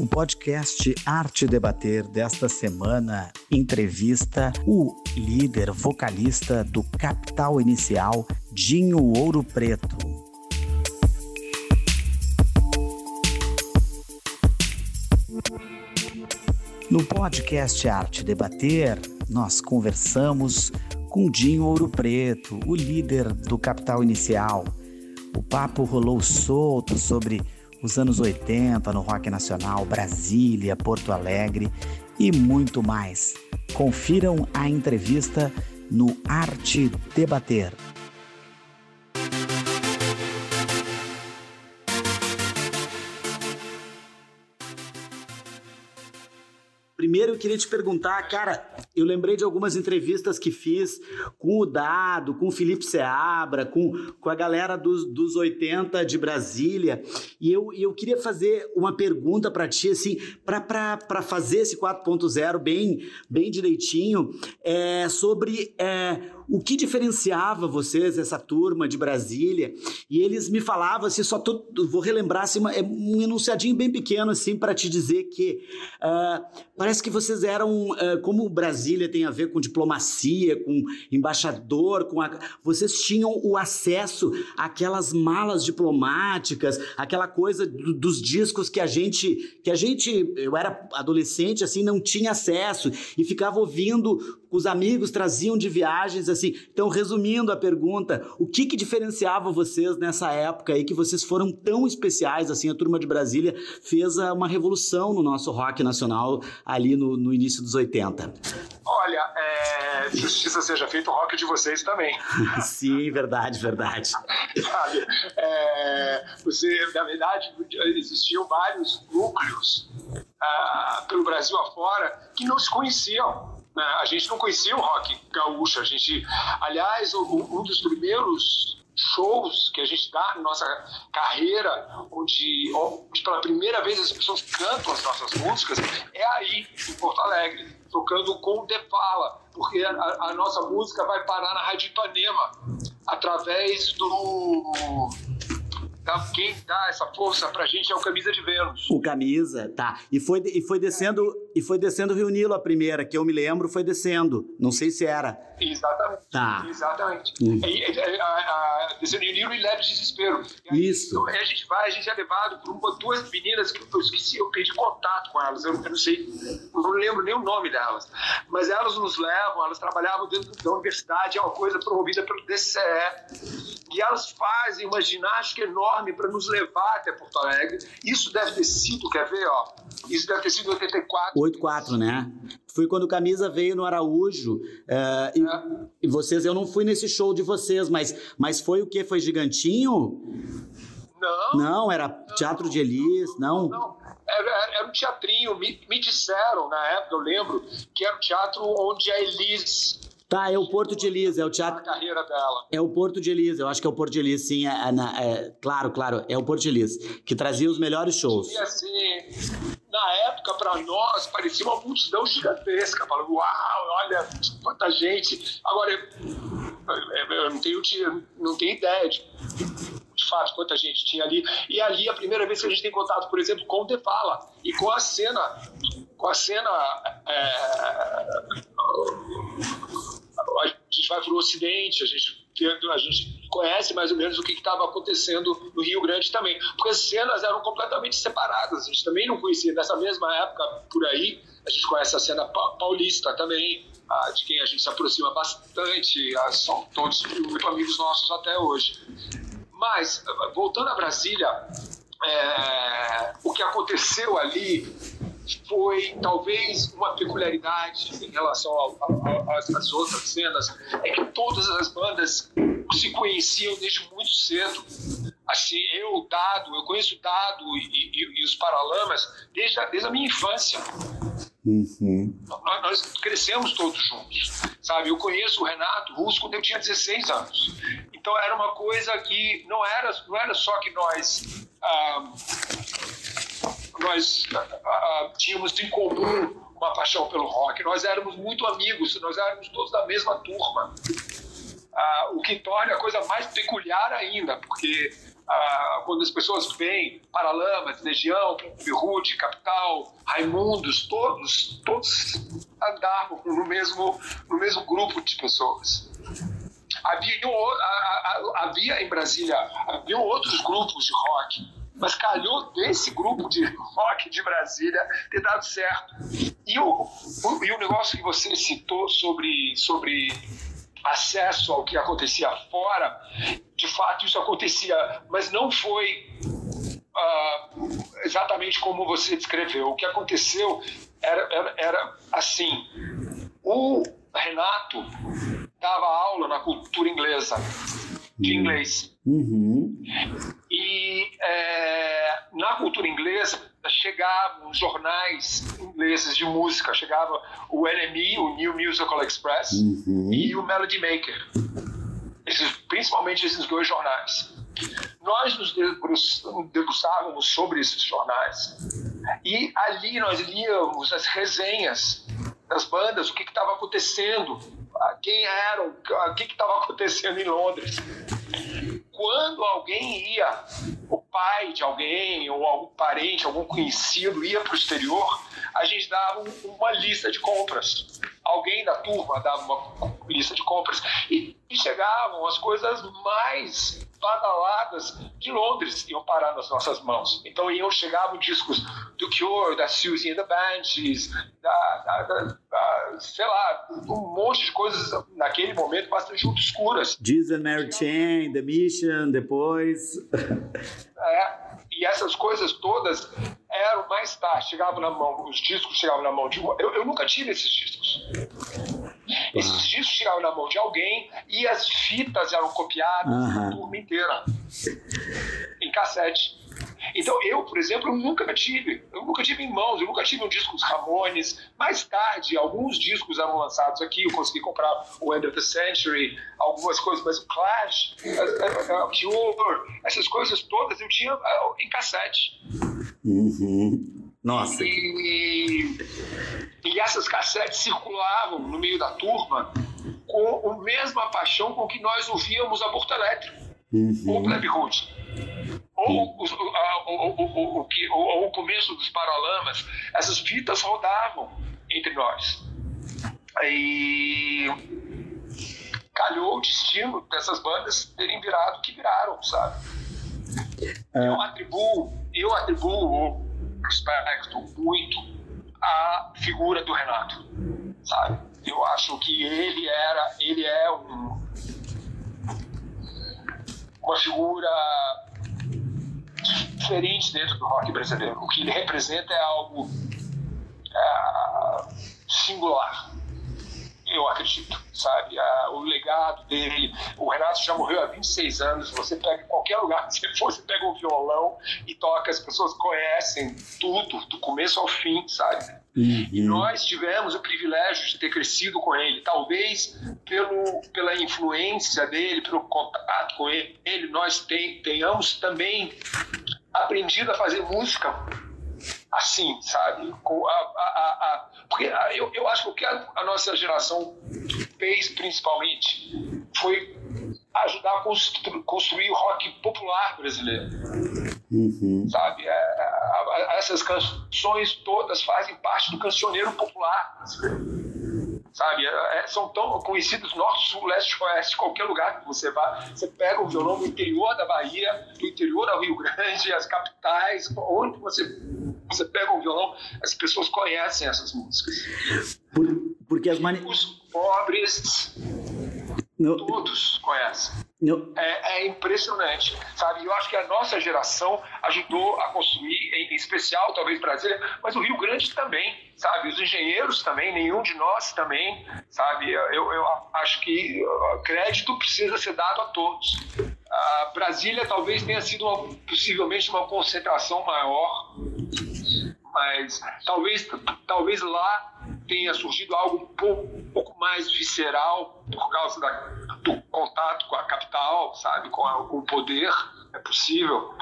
O podcast Arte Debater desta semana entrevista o líder vocalista do Capital Inicial, Dinho Ouro Preto. No podcast Arte Debater, nós conversamos com Dinho Ouro Preto, o líder do Capital Inicial. O papo rolou solto sobre os anos 80 no rock nacional, Brasília, Porto Alegre e muito mais. Confiram a entrevista no Arte Debater. Primeiro eu queria te perguntar, cara, eu lembrei de algumas entrevistas que fiz com o Dado, com o Felipe Seabra, com, com a galera dos, dos 80 de Brasília, e eu, eu queria fazer uma pergunta para ti, assim, para fazer esse 4.0 bem, bem direitinho, é, sobre é, o que diferenciava vocês, essa turma de Brasília, e eles me falavam, assim, só tô, vou relembrar, assim, uma, é um enunciadinho bem pequeno, assim, para te dizer que uh, parece que vocês eram, uh, como Brasília tem a ver com diplomacia, com embaixador, com a, vocês tinham o acesso àquelas malas diplomáticas, aquela coisa do, dos discos que a gente, que a gente, eu era adolescente, assim, não tinha acesso, e ficava ouvindo os amigos traziam de viagens, assim. Então, resumindo a pergunta, o que que diferenciava vocês nessa época aí que vocês foram tão especiais, assim, a Turma de Brasília fez uma revolução no nosso rock nacional ali no, no início dos 80? Olha, é, justiça seja feita, o rock de vocês também. Sim, verdade, verdade. Sabe, é, você, na verdade, existiam vários núcleos ah, pelo Brasil afora que não se conheciam. Né? A gente não conhecia o rock gaúcho. A gente, aliás, um dos primeiros shows que a gente dá na nossa carreira, onde, onde, pela primeira vez as pessoas cantam as nossas músicas, é aí, em Porto Alegre, tocando com The Fala, porque a, a nossa música vai parar na Rádio Ipanema, através do quem dá essa força pra gente é o Camisa de Vênus. O Camisa, tá. E foi, e foi descendo e foi descendo o Rio Nilo a primeira, que eu me lembro, foi descendo. Não sei se era. Exatamente. Tá. Exatamente. Hum. Descendo o Rio Nilo e leve desespero. Aí, Isso. Então, aí a gente vai, a gente é levado por uma, duas meninas que eu esqueci, eu perdi contato com elas. Eu, eu não sei, eu não lembro nem o nome delas. Mas elas nos levam, elas trabalhavam dentro da universidade, é uma coisa promovida pelo DCE. E elas fazem uma ginástica enorme para nos levar até Porto Alegre. Isso deve ter sido, quer ver, ó? Isso deve ter sido 84. 84, né? Foi quando o Camisa veio no Araújo. Uh, e, e, vocês, eu não fui nesse show de vocês, mas, mas foi o que? Foi gigantinho? Não. Não, era Teatro de Elis, não? Não, era, era um teatrinho. Me, me disseram, na época, eu lembro, que era um teatro onde a Elis Tá, é o Porto de Elisa, é o teatro. A carreira dela. É o Porto de Elisa, eu acho que é o Porto de Elisa, sim. É, é, é, claro, claro, é o Porto de Elisa, que trazia os melhores shows. E assim, na época, para nós, parecia uma multidão gigantesca. Falando, uau, olha quanta gente. Agora, eu, não, tenho, não tenho ideia de, de fato quanta gente tinha ali. E ali, a primeira vez que a gente tem contato, por exemplo, com o The Fala e com a cena. Com a cena. É, a gente vai para o Ocidente, a gente, a gente conhece mais ou menos o que estava acontecendo no Rio Grande também. Porque as cenas eram completamente separadas, a gente também não conhecia. Nessa mesma época, por aí, a gente conhece a cena paulista também, de quem a gente se aproxima bastante, são todos muito amigos nossos até hoje. Mas, voltando a Brasília, é, o que aconteceu ali foi talvez uma peculiaridade em relação às outras cenas, é que todas as bandas se conheciam desde muito cedo. Assim, eu, Dado, eu conheço Dado e, e, e os Paralamas desde a, desde a minha infância. Uhum. Nós, nós, crescemos todos juntos, sabe? Eu conheço o Renato Russo quando eu tinha 16 anos. Então era uma coisa que não era, não era só que nós ah, nós uh, tínhamos em comum uma paixão pelo rock, nós éramos muito amigos, nós éramos todos da mesma turma. Ah, o que torna a coisa mais peculiar ainda, porque ah, quando as pessoas veem Paralamas, Legião, Beirute, Capital, Raimundos, todos, todos andavam no mesmo, no mesmo grupo de pessoas. Havia, havia em Brasília havia outros grupos de rock, mas calhou desse grupo de rock de Brasília ter dado certo. E o, o, e o negócio que você citou sobre, sobre acesso ao que acontecia fora, de fato isso acontecia, mas não foi uh, exatamente como você descreveu. O que aconteceu era, era, era assim: o Renato dava aula na cultura inglesa, de uhum. inglês. Uhum. E é, na cultura inglesa chegavam jornais ingleses de música, chegava o NME, o New Musical Express, uhum. e o Melody Maker. Esses, principalmente esses dois jornais. Nós nos debruçávamos sobre esses jornais e ali nós líamos as resenhas das bandas, o que estava acontecendo, quem eram, o que estava acontecendo em Londres. Quando alguém ia, pai de alguém, ou algum parente, algum conhecido ia para o exterior, a gente dava uma lista de compras. Alguém da turma dava uma lista de compras. E, chegavam as coisas mais badaladas de Londres iam parar nas nossas mãos. Então iam chegavam discos do Cure, da Susie and the Banshees, da, da, da, da, sei lá, um monte de coisas naquele momento bastante obscuras. Jesus and Mary Chain, The Mission, depois. É, e essas coisas todas eram mais tarde, chegavam na mão, os discos chegavam na mão de uma. Eu, eu nunca tive esses discos. Esses discos chegavam na mão de alguém e as fitas eram copiadas uhum. a turma inteira em cassete. Então eu, por exemplo, nunca tive, eu nunca tive em mãos, eu nunca tive um disco dos Ramones. Mais tarde, alguns discos eram lançados aqui, eu consegui comprar o End of the Century, algumas coisas, mas o Clash, o Cure, essas coisas todas eu tinha em cassete. Uhum. Nossa. E, e essas cassetes circulavam no meio da turma com a mesma paixão com que nós ouvíamos Aborto Elétrico, uhum. ou Plebe Hood, ou, o, o, o, o, o começo dos Paralamas. Essas fitas rodavam entre nós. E calhou o destino dessas bandas terem virado o que viraram, sabe? É. Eu atribuo, eu atribuo respecto muito a figura do Renato, sabe? Eu acho que ele era, ele é um, uma figura diferente dentro do rock brasileiro. O que ele representa é algo é, singular eu acredito, sabe? Ah, o legado dele. O Renato já morreu há 26 anos. Você pega em qualquer lugar que você for, você pega um violão e toca, as pessoas conhecem tudo, do começo ao fim, sabe? Uhum. E nós tivemos o privilégio de ter crescido com ele. Talvez pelo, pela influência dele, pelo contato com ele, ele nós tem, tenhamos também aprendido a fazer música assim, sabe? Com a, a, a, porque eu, eu acho que o que a, nossa geração fez principalmente foi ajudar a constru, construir o rock popular brasileiro. Uhum. Sabe? É, é essas canções todas fazem parte do cancioneiro popular brasileiro sabe? É, é, são tão conhecidos norte, sul, leste, oeste, qualquer lugar que você vá, você pega o violão do interior da Bahia, do interior do Rio Grande, as capitais, onde você você pega um violão, as pessoas conhecem essas músicas. Por, porque as mani... Os pobres no... todos conhecem. É, é, impressionante, sabe? Eu acho que a nossa geração ajudou a construir, em especial talvez Brasília, mas o Rio Grande também sabe? Os engenheiros também, nenhum de nós também, sabe? Eu, eu acho que crédito precisa ser dado a todos. A Brasília talvez tenha sido uma, possivelmente uma concentração maior, mas talvez, talvez lá tenha surgido algo um pouco mais visceral por causa da, do contato com a capital, sabe? Com, a, com o poder, é possível.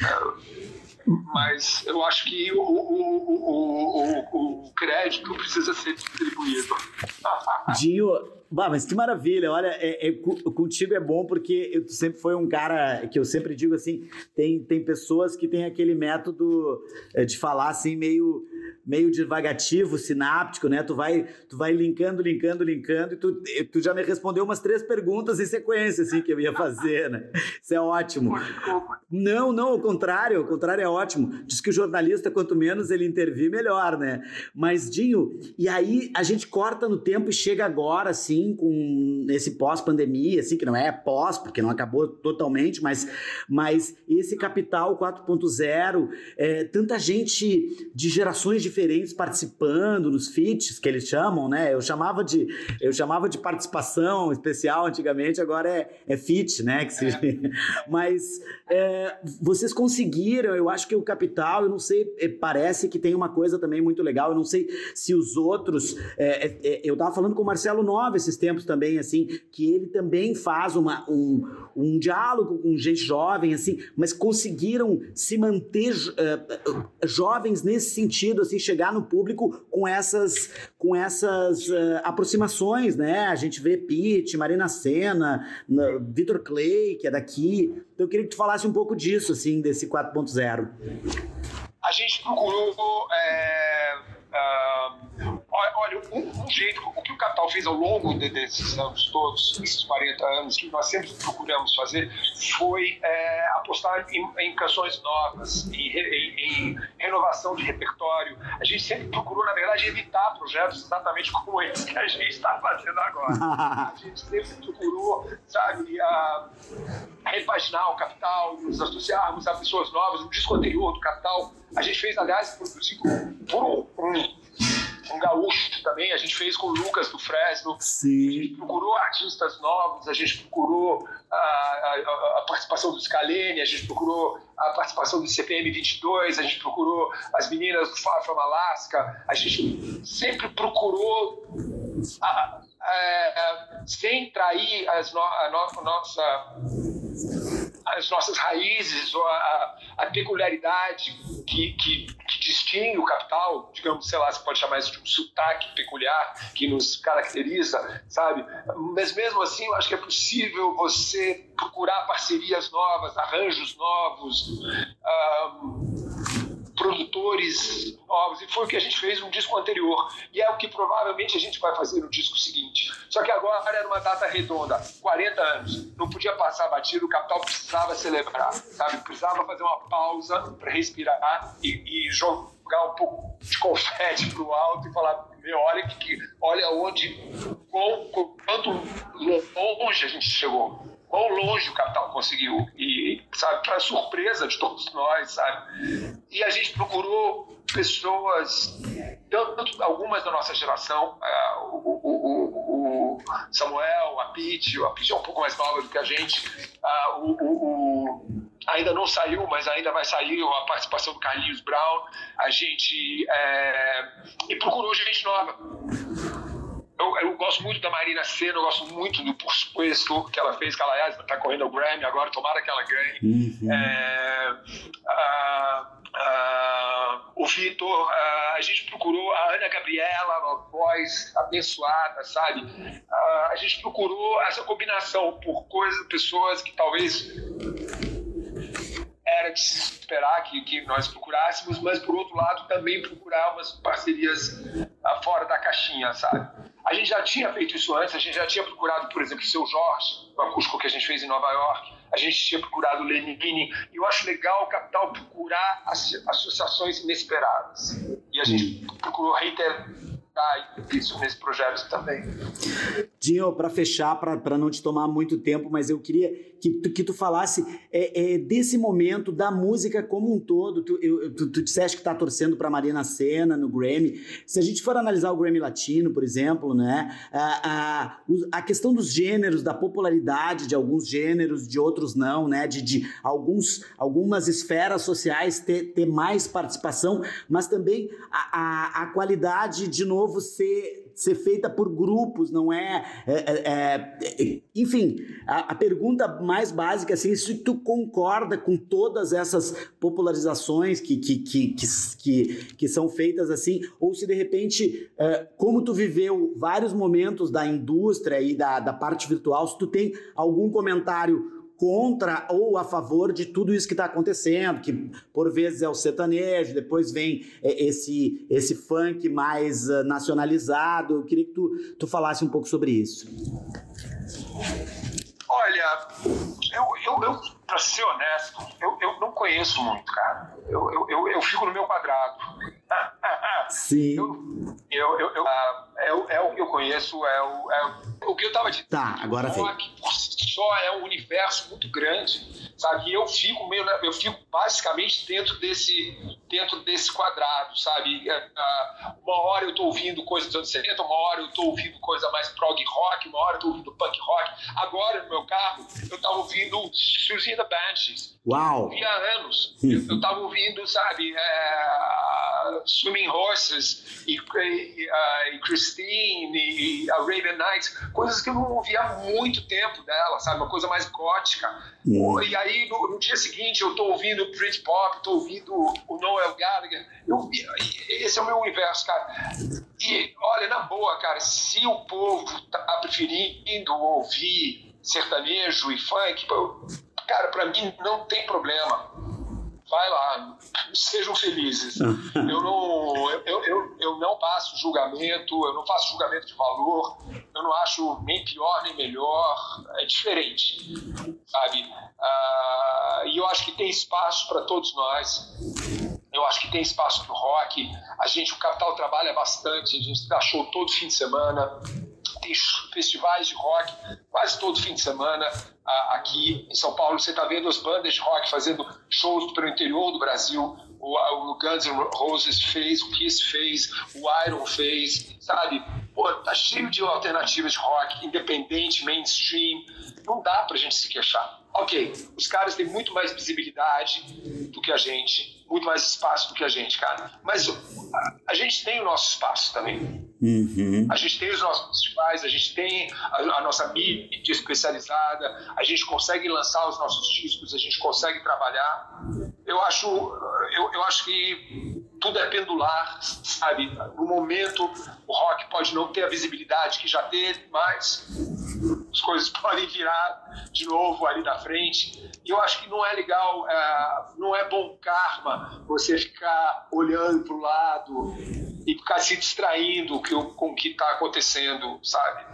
É, mas eu acho que o, o, o, o, crédito precisa ser distribuído. Dinho, Bah, mas que maravilha, olha, é, é, contigo é bom porque eu sempre foi um cara que eu sempre digo assim, tem, tem pessoas que têm aquele método é, de falar assim meio meio divagativo, sináptico, né? Tu vai, tu vai linkando, linkando, linkando, e tu, tu já me respondeu umas três perguntas em sequência, assim, que eu ia fazer, né? Isso é ótimo. Não, não, ao contrário, ao contrário é ótimo. Diz que o jornalista, quanto menos ele intervir, melhor, né? Mas, Dinho, e aí a gente corta no tempo e chega agora, assim, com esse pós-pandemia, assim, que não é pós, porque não acabou totalmente, mas, mas esse capital 4.0, é, tanta gente de gerações diferentes participando nos feats que eles chamam, né? Eu chamava de, eu chamava de participação especial antigamente, agora é, é feat, né? Que se... É. Mas é, vocês conseguiram, eu acho que o Capital, eu não sei, é, parece que tem uma coisa também muito legal, eu não sei se os outros, é, é, é eu tava falando com o Marcelo Nova esses tempos também, assim, que ele também faz uma, um, um diálogo com gente jovem, assim, mas conseguiram se manter jovens nesse sentido, assim, chegar no público com essas, com essas uh, aproximações, né? A gente vê Pete, Marina Senna, Vitor Clay, que é daqui. Então eu queria que tu falasse um pouco disso, assim, desse 4.0. A gente procurou é, uh, olha, um, um, jeito, o que o Capital fez ao longo de, desses anos todos, esses 40 anos, que nós sempre procuramos fazer, foi é, apostar em, em, canções novas, em, em, em, renovação de repertório. A gente sempre procurou, na verdade, evitar projetos exatamente como esse que a gente está fazendo agora. a gente sempre procurou, sabe, a, repaginar o Capital, nos associarmos a pessoas novas. No disco anterior do Capital, a gente fez, aliás, produzido por um um gaúcho também, a gente fez com o Lucas do Fresno. Sim. A gente procurou artistas novos, a gente procurou a, a, a participação do Scalene, a gente procurou a participação do CPM 22, a gente procurou as meninas do Far From Alaska, a gente sempre procurou a, sem trair as no, no, a nossa as nossas raízes ou a, a peculiaridade que, que, que, distingue o capital, digamos, sei lá, você pode chamar isso de um sotaque peculiar que nos caracteriza, sabe? Mas mesmo assim, eu acho que é possível você procurar parcerias novas, arranjos novos. Um, produtores novos, e foi o que a gente fez no disco anterior, e é o que provavelmente a gente vai fazer no disco seguinte. Só que agora era uma data redonda, 40 anos, não podia passar batido, o Capital precisava celebrar, sabe? Precisava fazer uma pausa para respirar e, e jogar um pouco de confete para o alto e falar, meu, olha, que, olha onde, quão, quanto longe a gente chegou quão longe o capital conseguiu? E sabe para surpresa de todos nós sabe? E a gente procurou pessoas tanto algumas da nossa geração uh, o, o, o, Samuel a Pete a Pete é um pouco mais nova do que a gente uh, o, ainda não saiu, mas ainda vai sair a participação do Carlinhos Brown. A gente é, e procurou gente nova eu, eu, gosto muito da Marina Senna, eu gosto muito do Por Supuesto que ela fez, que ela está correndo o Grammy agora, tomara que ela ganhe. Uhum. É, o Vitor, a gente procurou a Ana Gabriela, uma voz abençoada, sabe? a gente procurou essa combinação por coisas, pessoas que talvez era de se esperar que, que nós procurássemos, mas por outro lado também procurar umas parcerias fora da caixinha, sabe? A gente já tinha feito isso antes, a gente já tinha procurado, por exemplo, o seu Jorge, o acústico que a gente fez em Nova York, a gente tinha procurado o Lenine, e eu acho legal o Capital procurar associações inesperadas. E a gente procurou reiterar isso nesse projeto também. Dinho, para fechar, para não te tomar muito tempo, mas eu queria que tu, que tu falasse é, é, desse momento da música como um todo. Tu, eu, tu, tu disseste que está torcendo para Marina Senna no Grammy. Se a gente for analisar o Grammy Latino, por exemplo, né, a, a, a questão dos gêneros, da popularidade de alguns gêneros, de outros não, né, de, de alguns, algumas esferas sociais ter, ter mais participação, mas também a, a, a qualidade, de novo, novo ser, ser feita por grupos, não é. é, é, é enfim, a, a, pergunta mais básica assim, se tu concorda com todas essas popularizações que, que, que, que, que, que são feitas assim, ou se de repente, é, como tu viveu vários momentos da indústria e da, da parte virtual, se tu tem algum comentário contra ou a favor de tudo isso que está acontecendo, que por vezes é o sertanejo, depois vem é, esse, esse funk mais uh, nacionalizado. Eu queria que tu, tu falasse um pouco sobre isso. Olha, eu, eu, eu para ser honesto, eu, eu não conheço muito, cara. Eu, eu, eu, eu fico no meu quadrado. Sim. Eu, eu, eu, é, é, o que eu conheço, é o, é o que eu estava dizendo. Tá, agora vem. Por si só é um universo muito grande, sabe? E eu fico meio, eu fico basicamente dentro desse, dentro desse quadrado, sabe? É, uma hora eu estou ouvindo coisa dos anos 70, uma hora eu estou ouvindo coisa mais prog rock, uma hora eu estou ouvindo punk rock. Agora, no meu carro, eu estava ouvindo Suzy the Banshees. Uau! Eu há anos. eu estava ouvindo, sabe, é, Swimming Horses e, e, uh, e Christine e Arabian Nights, coisas que eu não ouvia há muito tempo dela, sabe? Uma coisa mais gótica. Hum. E aí, no, no, dia seguinte, eu estou ouvindo Britpop, estou ouvindo o Noel Gallagher. Eu, esse é o meu universo, cara. E, olha, na boa, cara, se o povo tá preferindo ouvir sertanejo e funk, cara, para mim não tem problema. Vai lá, sejam felizes. Eu não, eu, eu, eu não passo julgamento, eu não faço julgamento de valor, eu não acho nem pior nem melhor, é diferente, sabe? Ah, e eu acho que tem espaço para todos nós. Eu acho que tem espaço para o rock. A gente, o Capital trabalha bastante, a gente dá show todo fim de semana tem festivais de rock quase todo fim de semana aqui em São Paulo. Você está vendo as bandas de rock fazendo shows pelo interior do Brasil. O, o Guns N' Roses fez, o Kiss fez, o Iron fez, sabe? Pô, tá cheio de alternativas de rock, independente, mainstream. Não dá pra gente se queixar. Ok, os caras têm muito mais visibilidade do que a gente, muito mais espaço do que a gente, cara. Mas a, a gente tem o nosso espaço também. Uhum. A gente tem os nossos festivais, a gente tem a, a, nossa mídia especializada, a gente consegue lançar os nossos discos, a gente consegue trabalhar. Eu acho, eu, eu acho que tudo é pendular, sabe? No momento, o rock pode não ter a visibilidade que já teve, mas as coisas podem virar de novo ali da frente. E eu acho que não é legal, é, não é bom karma você ficar olhando para o lado e ficar se distraindo com o que está acontecendo, sabe?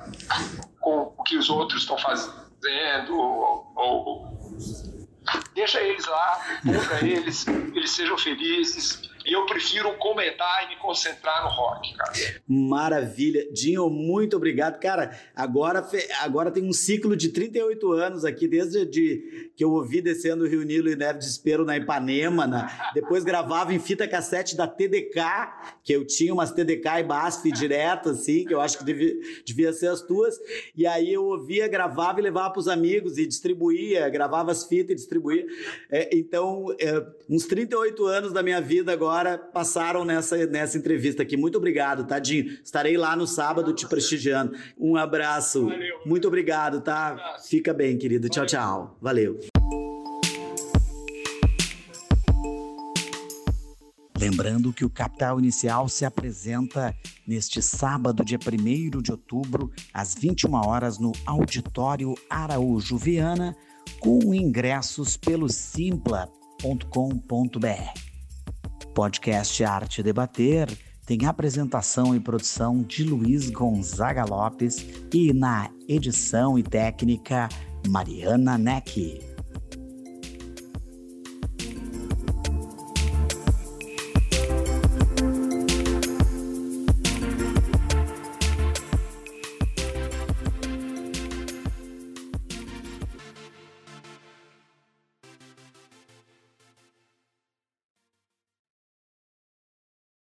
Com o que os outros estão fazendo, ou, ou deixa eles lá, bom para eles, eles sejam felizes eu prefiro comentar e me concentrar no rock, cara. Maravilha. Dinho, muito obrigado. Cara, agora, agora tem um ciclo de 38 anos aqui, desde de, que eu ouvi descendo o Rio Nilo e Neve Desespero na Ipanema. Na, depois gravava em fita cassete da TDK, que eu tinha umas TDK e BASF direto, assim, que eu acho que devia, devia ser as tuas. E aí eu ouvia, gravava e levava para os amigos e distribuía, gravava as fitas e distribuía. É, então, é, uns 38 anos da minha vida agora agora passaram nessa, nessa entrevista aqui. Muito obrigado, Tadinho. Estarei lá no sábado te prestigiando. Um abraço. Valeu. Muito obrigado, tá? Fica bem, querido. Tchau, tchau. Valeu. Lembrando que o Capital Inicial se apresenta neste sábado, dia 1 de outubro, às 21 horas, no Auditório Araújo Viana, com ingressos pelo simpla.com.br podcast Arte Debater tem apresentação e produção de Luiz Gonzaga Lopes e na edição e técnica Mariana Neck.